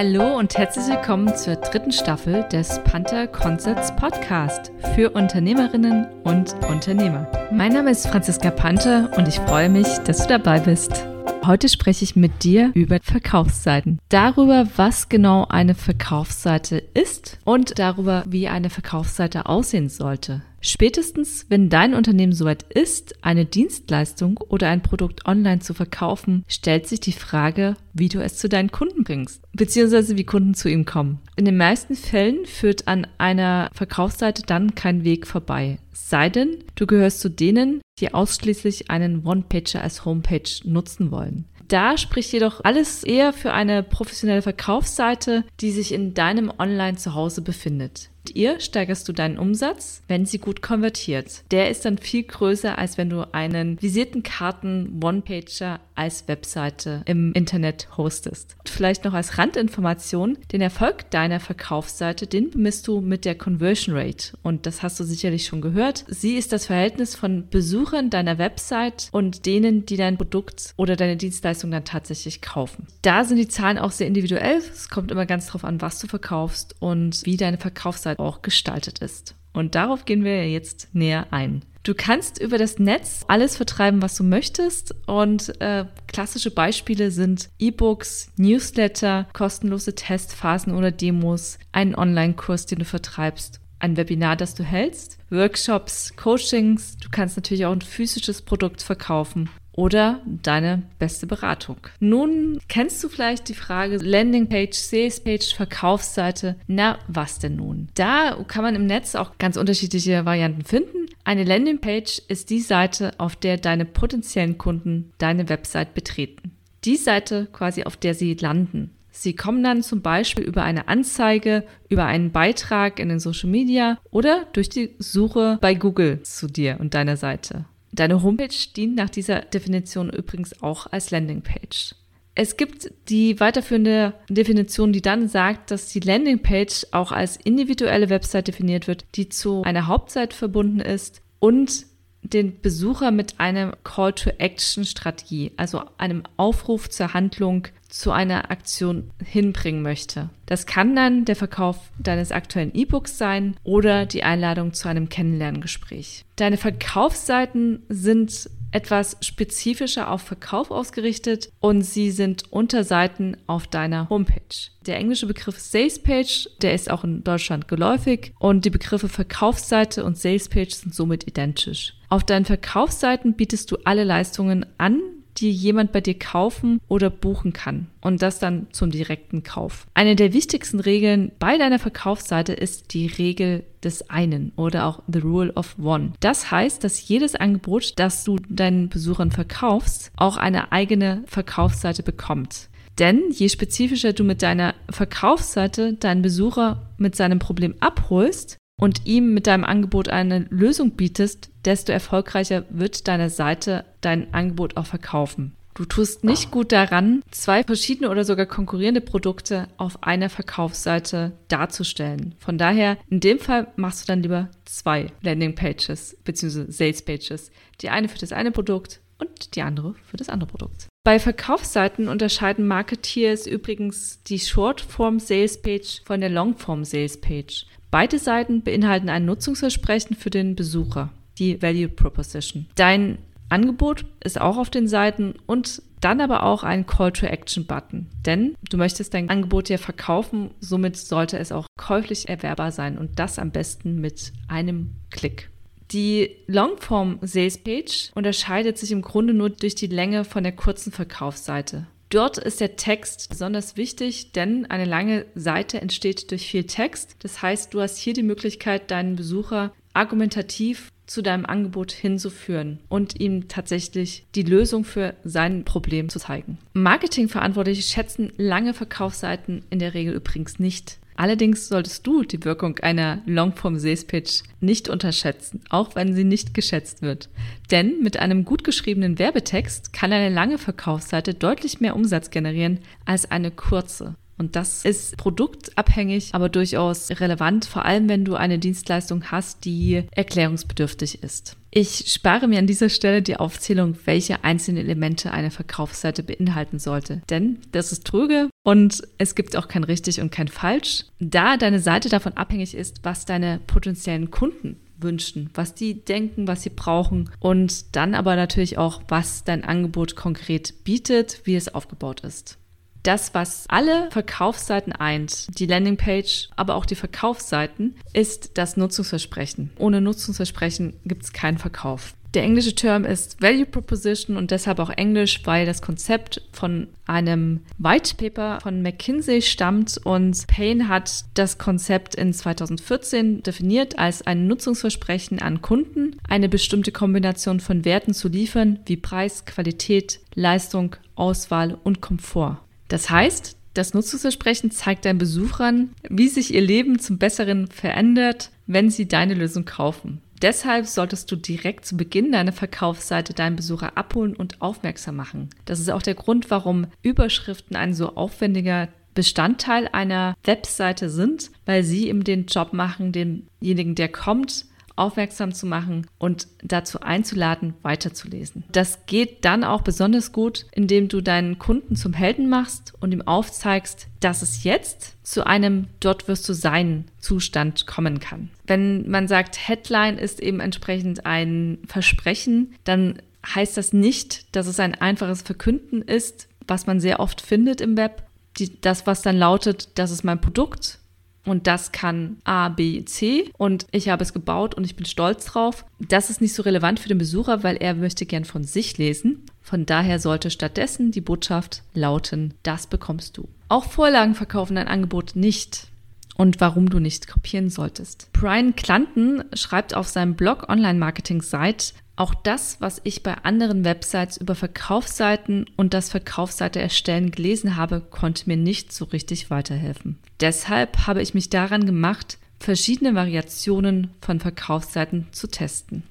Hallo und herzlich willkommen zur dritten Staffel des Panther Concepts Podcast für Unternehmerinnen und Unternehmer. Mein Name ist Franziska Panther und ich freue mich, dass du dabei bist. Heute spreche ich mit dir über Verkaufsseiten. Darüber, was genau eine Verkaufsseite ist und darüber, wie eine Verkaufsseite aussehen sollte. Spätestens, wenn dein Unternehmen soweit ist, eine Dienstleistung oder ein Produkt online zu verkaufen, stellt sich die Frage, wie du es zu deinen Kunden bringst, beziehungsweise wie Kunden zu ihm kommen. In den meisten Fällen führt an einer Verkaufsseite dann kein Weg vorbei. Sei denn, du gehörst zu denen, die ausschließlich einen One-Pager als Homepage nutzen wollen. Da spricht jedoch alles eher für eine professionelle Verkaufsseite, die sich in deinem Online-Zuhause befindet ihr steigerst du deinen Umsatz, wenn sie gut konvertiert. Der ist dann viel größer, als wenn du einen visierten Karten One-Pager als Webseite im Internet hostest. Vielleicht noch als Randinformation, den Erfolg deiner Verkaufsseite, den bemisst du mit der Conversion Rate. Und das hast du sicherlich schon gehört. Sie ist das Verhältnis von Besuchern deiner Website und denen, die dein Produkt oder deine Dienstleistung dann tatsächlich kaufen. Da sind die Zahlen auch sehr individuell. Es kommt immer ganz drauf an, was du verkaufst und wie deine Verkaufsseite auch gestaltet ist. Und darauf gehen wir jetzt näher ein. Du kannst über das Netz alles vertreiben, was du möchtest. Und äh, klassische Beispiele sind E-Books, Newsletter, kostenlose Testphasen oder Demos, einen Online-Kurs, den du vertreibst, ein Webinar, das du hältst, Workshops, Coachings. Du kannst natürlich auch ein physisches Produkt verkaufen oder deine beste Beratung. Nun kennst du vielleicht die Frage Landingpage, Salespage, Verkaufsseite. Na, was denn nun? Da kann man im Netz auch ganz unterschiedliche Varianten finden. Eine Landingpage ist die Seite, auf der deine potenziellen Kunden deine Website betreten. Die Seite quasi, auf der sie landen. Sie kommen dann zum Beispiel über eine Anzeige, über einen Beitrag in den Social Media oder durch die Suche bei Google zu dir und deiner Seite. Deine Homepage dient nach dieser Definition übrigens auch als Landingpage. Es gibt die weiterführende Definition, die dann sagt, dass die Landingpage auch als individuelle Website definiert wird, die zu einer Hauptseite verbunden ist und den Besucher mit einer Call-to-Action-Strategie, also einem Aufruf zur Handlung zu einer Aktion hinbringen möchte. Das kann dann der Verkauf deines aktuellen E-Books sein oder die Einladung zu einem Kennenlerngespräch. Deine Verkaufsseiten sind etwas spezifischer auf Verkauf ausgerichtet und sie sind Unterseiten auf deiner Homepage. Der englische Begriff Salespage, der ist auch in Deutschland geläufig und die Begriffe Verkaufsseite und Salespage sind somit identisch. Auf deinen Verkaufsseiten bietest du alle Leistungen an, die jemand bei dir kaufen oder buchen kann. Und das dann zum direkten Kauf. Eine der wichtigsten Regeln bei deiner Verkaufsseite ist die Regel des einen oder auch The Rule of One. Das heißt, dass jedes Angebot, das du deinen Besuchern verkaufst, auch eine eigene Verkaufsseite bekommt. Denn je spezifischer du mit deiner Verkaufsseite deinen Besucher mit seinem Problem abholst, und ihm mit deinem Angebot eine Lösung bietest, desto erfolgreicher wird deine Seite dein Angebot auch verkaufen. Du tust nicht gut daran, zwei verschiedene oder sogar konkurrierende Produkte auf einer Verkaufsseite darzustellen. Von daher, in dem Fall machst du dann lieber zwei Landingpages bzw. Salespages. Die eine für das eine Produkt und die andere für das andere Produkt. Bei Verkaufsseiten unterscheiden Marketeers übrigens die Shortform Sales Page von der Longform Sales Page. Beide Seiten beinhalten ein Nutzungsversprechen für den Besucher, die Value Proposition. Dein Angebot ist auch auf den Seiten und dann aber auch ein Call to Action Button. Denn du möchtest dein Angebot ja verkaufen, somit sollte es auch käuflich erwerbbar sein und das am besten mit einem Klick. Die Longform Sales Page unterscheidet sich im Grunde nur durch die Länge von der kurzen Verkaufsseite. Dort ist der Text besonders wichtig, denn eine lange Seite entsteht durch viel Text. Das heißt, du hast hier die Möglichkeit, deinen Besucher argumentativ zu deinem Angebot hinzuführen und ihm tatsächlich die Lösung für sein Problem zu zeigen. Marketingverantwortliche schätzen lange Verkaufsseiten in der Regel übrigens nicht. Allerdings solltest du die Wirkung einer Longform-Sales-Pitch nicht unterschätzen, auch wenn sie nicht geschätzt wird. Denn mit einem gut geschriebenen Werbetext kann eine lange Verkaufsseite deutlich mehr Umsatz generieren als eine kurze. Und das ist produktabhängig, aber durchaus relevant, vor allem wenn du eine Dienstleistung hast, die erklärungsbedürftig ist. Ich spare mir an dieser Stelle die Aufzählung, welche einzelnen Elemente eine Verkaufsseite beinhalten sollte. Denn das ist tröge und es gibt auch kein richtig und kein falsch, da deine Seite davon abhängig ist, was deine potenziellen Kunden wünschen, was die denken, was sie brauchen und dann aber natürlich auch, was dein Angebot konkret bietet, wie es aufgebaut ist das, was alle Verkaufsseiten eint, die Landingpage, aber auch die Verkaufsseiten, ist das Nutzungsversprechen. Ohne Nutzungsversprechen gibt es keinen Verkauf. Der englische Term ist Value Proposition und deshalb auch Englisch, weil das Konzept von einem White Paper von McKinsey stammt und Payne hat das Konzept in 2014 definiert als ein Nutzungsversprechen an Kunden, eine bestimmte Kombination von Werten zu liefern, wie Preis, Qualität, Leistung, Auswahl und Komfort. Das heißt, das Nutzungsversprechen zeigt deinen Besuchern, wie sich ihr Leben zum Besseren verändert, wenn sie deine Lösung kaufen. Deshalb solltest du direkt zu Beginn deiner Verkaufsseite deinen Besucher abholen und aufmerksam machen. Das ist auch der Grund, warum Überschriften ein so aufwendiger Bestandteil einer Webseite sind, weil sie eben den Job machen, denjenigen, der kommt, aufmerksam zu machen und dazu einzuladen, weiterzulesen. Das geht dann auch besonders gut, indem du deinen Kunden zum Helden machst und ihm aufzeigst, dass es jetzt zu einem dort wirst du sein Zustand kommen kann. Wenn man sagt, Headline ist eben entsprechend ein Versprechen, dann heißt das nicht, dass es ein einfaches Verkünden ist, was man sehr oft findet im Web. Die, das, was dann lautet, das ist mein Produkt und das kann A, B, C und ich habe es gebaut und ich bin stolz drauf. Das ist nicht so relevant für den Besucher, weil er möchte gern von sich lesen. Von daher sollte stattdessen die Botschaft lauten, das bekommst du. Auch Vorlagen verkaufen dein Angebot nicht und warum du nicht kopieren solltest. Brian Clanton schreibt auf seinem Blog Online Marketing Site, auch das, was ich bei anderen Websites über Verkaufsseiten und das Verkaufsseite erstellen gelesen habe, konnte mir nicht so richtig weiterhelfen. Deshalb habe ich mich daran gemacht, verschiedene Variationen von Verkaufsseiten zu testen.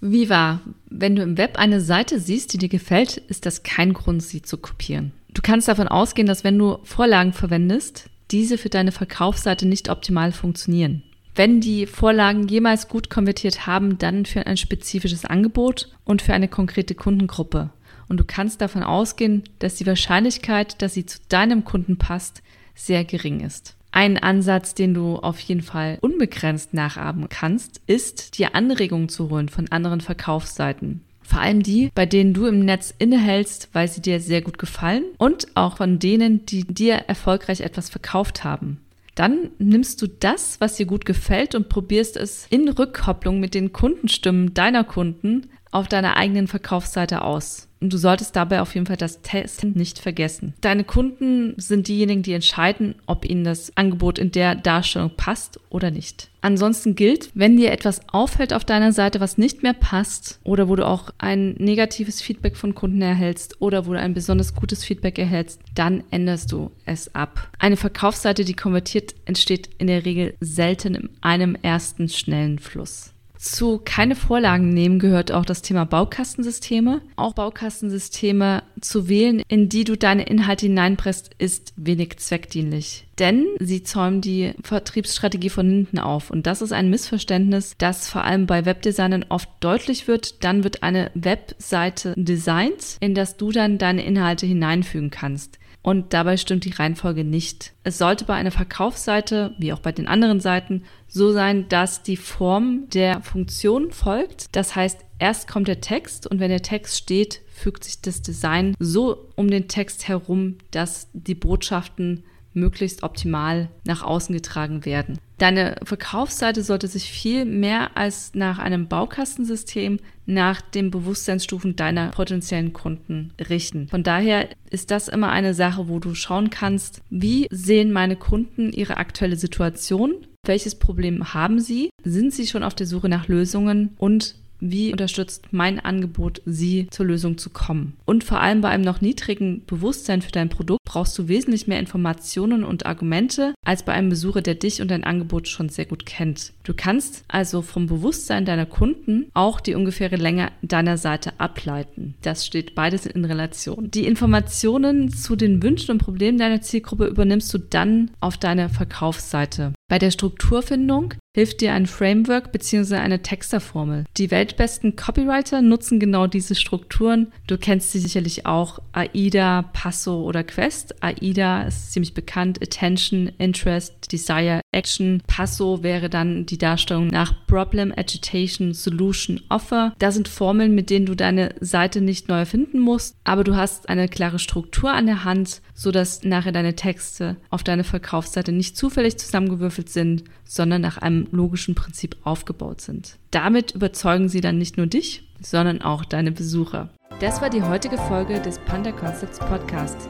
Wie wahr, wenn du im Web eine Seite siehst, die dir gefällt, ist das kein Grund, sie zu kopieren. Du kannst davon ausgehen, dass wenn du Vorlagen verwendest, diese für deine Verkaufsseite nicht optimal funktionieren. Wenn die Vorlagen jemals gut konvertiert haben, dann für ein spezifisches Angebot und für eine konkrete Kundengruppe. Und du kannst davon ausgehen, dass die Wahrscheinlichkeit, dass sie zu deinem Kunden passt, sehr gering ist. Ein Ansatz, den du auf jeden Fall unbegrenzt nachahmen kannst, ist, dir Anregungen zu holen von anderen Verkaufsseiten. Vor allem die, bei denen du im Netz innehältst, weil sie dir sehr gut gefallen und auch von denen, die dir erfolgreich etwas verkauft haben dann nimmst du das, was dir gut gefällt und probierst es in Rückkopplung mit den Kundenstimmen deiner Kunden auf deiner eigenen Verkaufsseite aus. Und du solltest dabei auf jeden Fall das Testen nicht vergessen. Deine Kunden sind diejenigen, die entscheiden, ob ihnen das Angebot in der Darstellung passt oder nicht. Ansonsten gilt, wenn dir etwas auffällt auf deiner Seite, was nicht mehr passt oder wo du auch ein negatives Feedback von Kunden erhältst oder wo du ein besonders gutes Feedback erhältst, dann änderst du es ab. Eine Verkaufsseite, die konvertiert, entsteht in der Regel selten in einem ersten schnellen Fluss. Zu keine Vorlagen nehmen gehört auch das Thema Baukastensysteme. Auch Baukastensysteme zu wählen, in die du deine Inhalte hineinpresst, ist wenig zweckdienlich. Denn sie zäumen die Vertriebsstrategie von hinten auf. Und das ist ein Missverständnis, das vor allem bei Webdesignern oft deutlich wird. Dann wird eine Webseite designt, in das du dann deine Inhalte hineinfügen kannst und dabei stimmt die Reihenfolge nicht. Es sollte bei einer Verkaufsseite, wie auch bei den anderen Seiten, so sein, dass die Form der Funktion folgt. Das heißt, erst kommt der Text und wenn der Text steht, fügt sich das Design so um den Text herum, dass die Botschaften möglichst optimal nach außen getragen werden. Deine Verkaufsseite sollte sich viel mehr als nach einem Baukastensystem nach den Bewusstseinsstufen deiner potenziellen Kunden richten. Von daher ist das immer eine Sache, wo du schauen kannst, wie sehen meine Kunden ihre aktuelle Situation, welches Problem haben sie, sind sie schon auf der Suche nach Lösungen und wie unterstützt mein Angebot Sie zur Lösung zu kommen? Und vor allem bei einem noch niedrigen Bewusstsein für dein Produkt brauchst du wesentlich mehr Informationen und Argumente als bei einem Besucher, der dich und dein Angebot schon sehr gut kennt. Du kannst also vom Bewusstsein deiner Kunden auch die ungefähre Länge deiner Seite ableiten. Das steht beides in Relation. Die Informationen zu den Wünschen und Problemen deiner Zielgruppe übernimmst du dann auf deiner Verkaufsseite. Bei der Strukturfindung hilft dir ein Framework bzw. eine Texterformel. Die weltbesten Copywriter nutzen genau diese Strukturen. Du kennst sie sicherlich auch AIDA, Passo oder Quest. AIDA ist ziemlich bekannt. Attention, Interest, Desire, Action. Passo wäre dann die Darstellung nach Problem, Agitation, Solution, Offer. Da sind Formeln, mit denen du deine Seite nicht neu erfinden musst, aber du hast eine klare Struktur an der Hand, sodass nachher deine Texte auf deine Verkaufsseite nicht zufällig zusammengewürfelt sind, sondern nach einem logischen Prinzip aufgebaut sind. Damit überzeugen sie dann nicht nur dich, sondern auch deine Besucher. Das war die heutige Folge des Panda Concepts Podcast.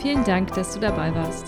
Vielen Dank, dass du dabei warst.